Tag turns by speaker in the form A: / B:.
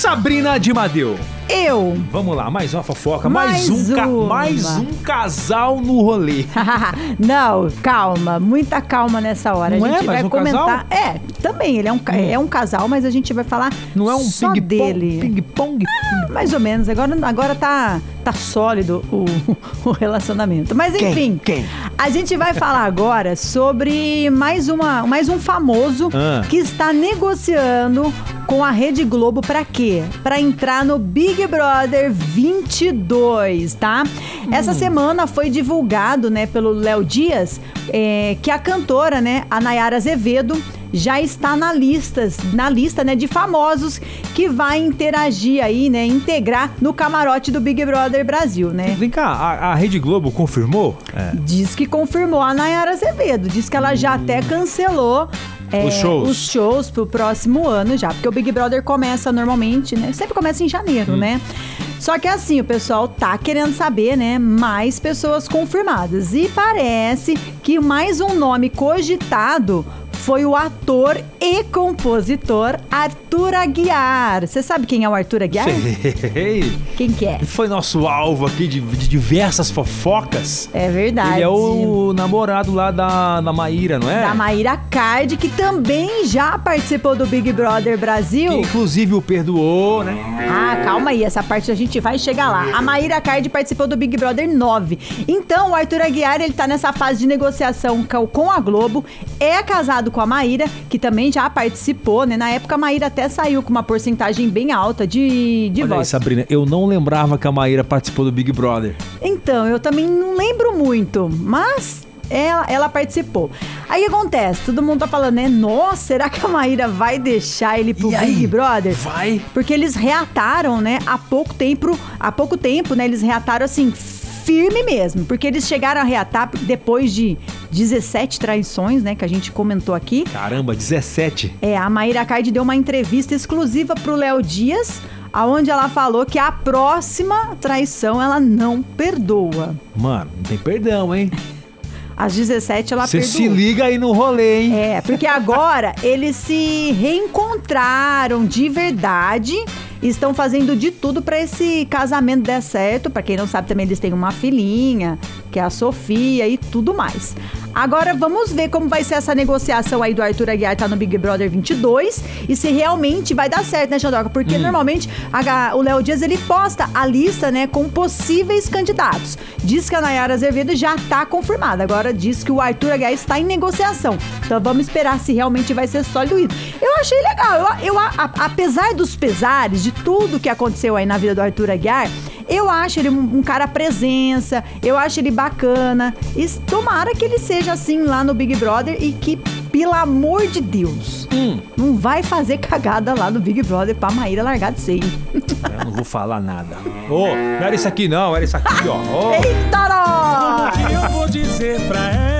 A: Sabrina de Madeu.
B: Eu.
A: Vamos lá, mais uma fofoca, mais,
B: Mais
A: um, ca- mais um casal no rolê.
B: Não, calma, muita calma nessa hora.
A: Não
B: a
A: é
B: gente
A: mais
B: vai
A: um
B: comentar.
A: casal?
B: É, também, ele é um, é um casal, mas a gente vai falar
A: Não é um
B: só
A: ping-pong?
B: dele.
A: Ping-pong?
B: Mais ou menos. Agora, agora tá, tá sólido o, o relacionamento. Mas enfim,
A: Quem?
B: a gente vai falar agora sobre mais, uma, mais um famoso
A: Ah.
B: que está negociando com a Rede Globo pra quê? Pra entrar no Big Brother 22, tá? Essa semana foi divulgado, né, pelo Léo Dias, é, que a cantora, né, a Nayara Azevedo, já está na listas, na lista, né, de famosos que vai interagir aí, né, integrar no camarote do Big Brother Brasil, né?
A: Vem cá, a, a Rede Globo confirmou? É.
B: Diz que confirmou a Nayara Azevedo. Diz que ela já até cancelou. é,
A: Os shows.
B: os shows pro próximo ano já. Porque o Big Brother começa normalmente, né? Sempre começa em janeiro, né? Só que assim, o pessoal tá querendo saber, né? Mais pessoas confirmadas. E parece que mais um nome cogitado foi o ator e compositor Arthur Aguiar. Você sabe quem é o Arthur Aguiar?
A: Sei.
B: Quem que é?
A: Foi nosso alvo aqui de, de diversas fofocas.
B: É verdade.
A: Ele é o namorado lá da, da Maíra, não é?
B: da Maíra Card, que também já participou do Big Brother Brasil.
A: Que inclusive o perdoou, né?
B: Ah, calma aí, essa parte a gente vai chegar lá. A Maíra Card participou do Big Brother 9. Então, o Arthur Aguiar, ele tá nessa fase de negociação co- com a Globo, é casado com a Maíra, que também já participou, né? Na época, a Maíra até saiu com uma porcentagem bem alta de, de
A: Olha aí,
B: votos.
A: Sabrina, eu não lembrava que a Maíra participou do Big Brother.
B: Então, eu também não lembro muito, mas ela, ela participou. Aí acontece, todo mundo tá falando, né? Nossa, será que a Maíra vai deixar ele pro
A: E aí?
B: Big Brother?
A: Vai?
B: Porque eles reataram, né, há pouco tempo, há pouco tempo, né, eles reataram assim, firme mesmo, porque eles chegaram a reatar depois de 17 traições, né, que a gente comentou aqui.
A: Caramba, 17.
B: É, a Maíra Card deu uma entrevista exclusiva pro Léo Dias, aonde ela falou que a próxima traição ela não perdoa.
A: Mano, não tem perdão, hein?
B: Às 17 ela
A: Você
B: perdoou.
A: se liga aí no rolê, hein?
B: É, porque agora eles se reencontraram de verdade. Estão fazendo de tudo pra esse casamento dar certo. Pra quem não sabe, também eles têm uma filhinha, que é a Sofia e tudo mais. Agora vamos ver como vai ser essa negociação aí do Arthur Aguiar tá no Big Brother 22 e se realmente vai dar certo, né, Xandoca? Porque normalmente a- o Léo Dias ele posta a lista, né, com possíveis candidatos. Diz que a Nayara Azevedo já tá confirmada. Agora diz que o Arthur Aguiar está em negociação. Então vamos esperar se realmente vai ser sólido isso. Eu achei legal. Eu, eu, a- a- apesar dos pesares, de tudo que aconteceu aí na vida do Arthur Aguiar, eu acho ele um, um cara presença, eu acho ele bacana. E tomara que ele seja assim lá no Big Brother e que, pelo amor de Deus,
A: Hum,
B: não vai fazer cagada lá no Big Brother pra Maíra largar de ser. hein?
A: eu não vou falar nada. Ô, não era isso aqui não, era isso aqui, ó. Ô.
B: Eita, nós!
C: Eu vou dizer pra ela.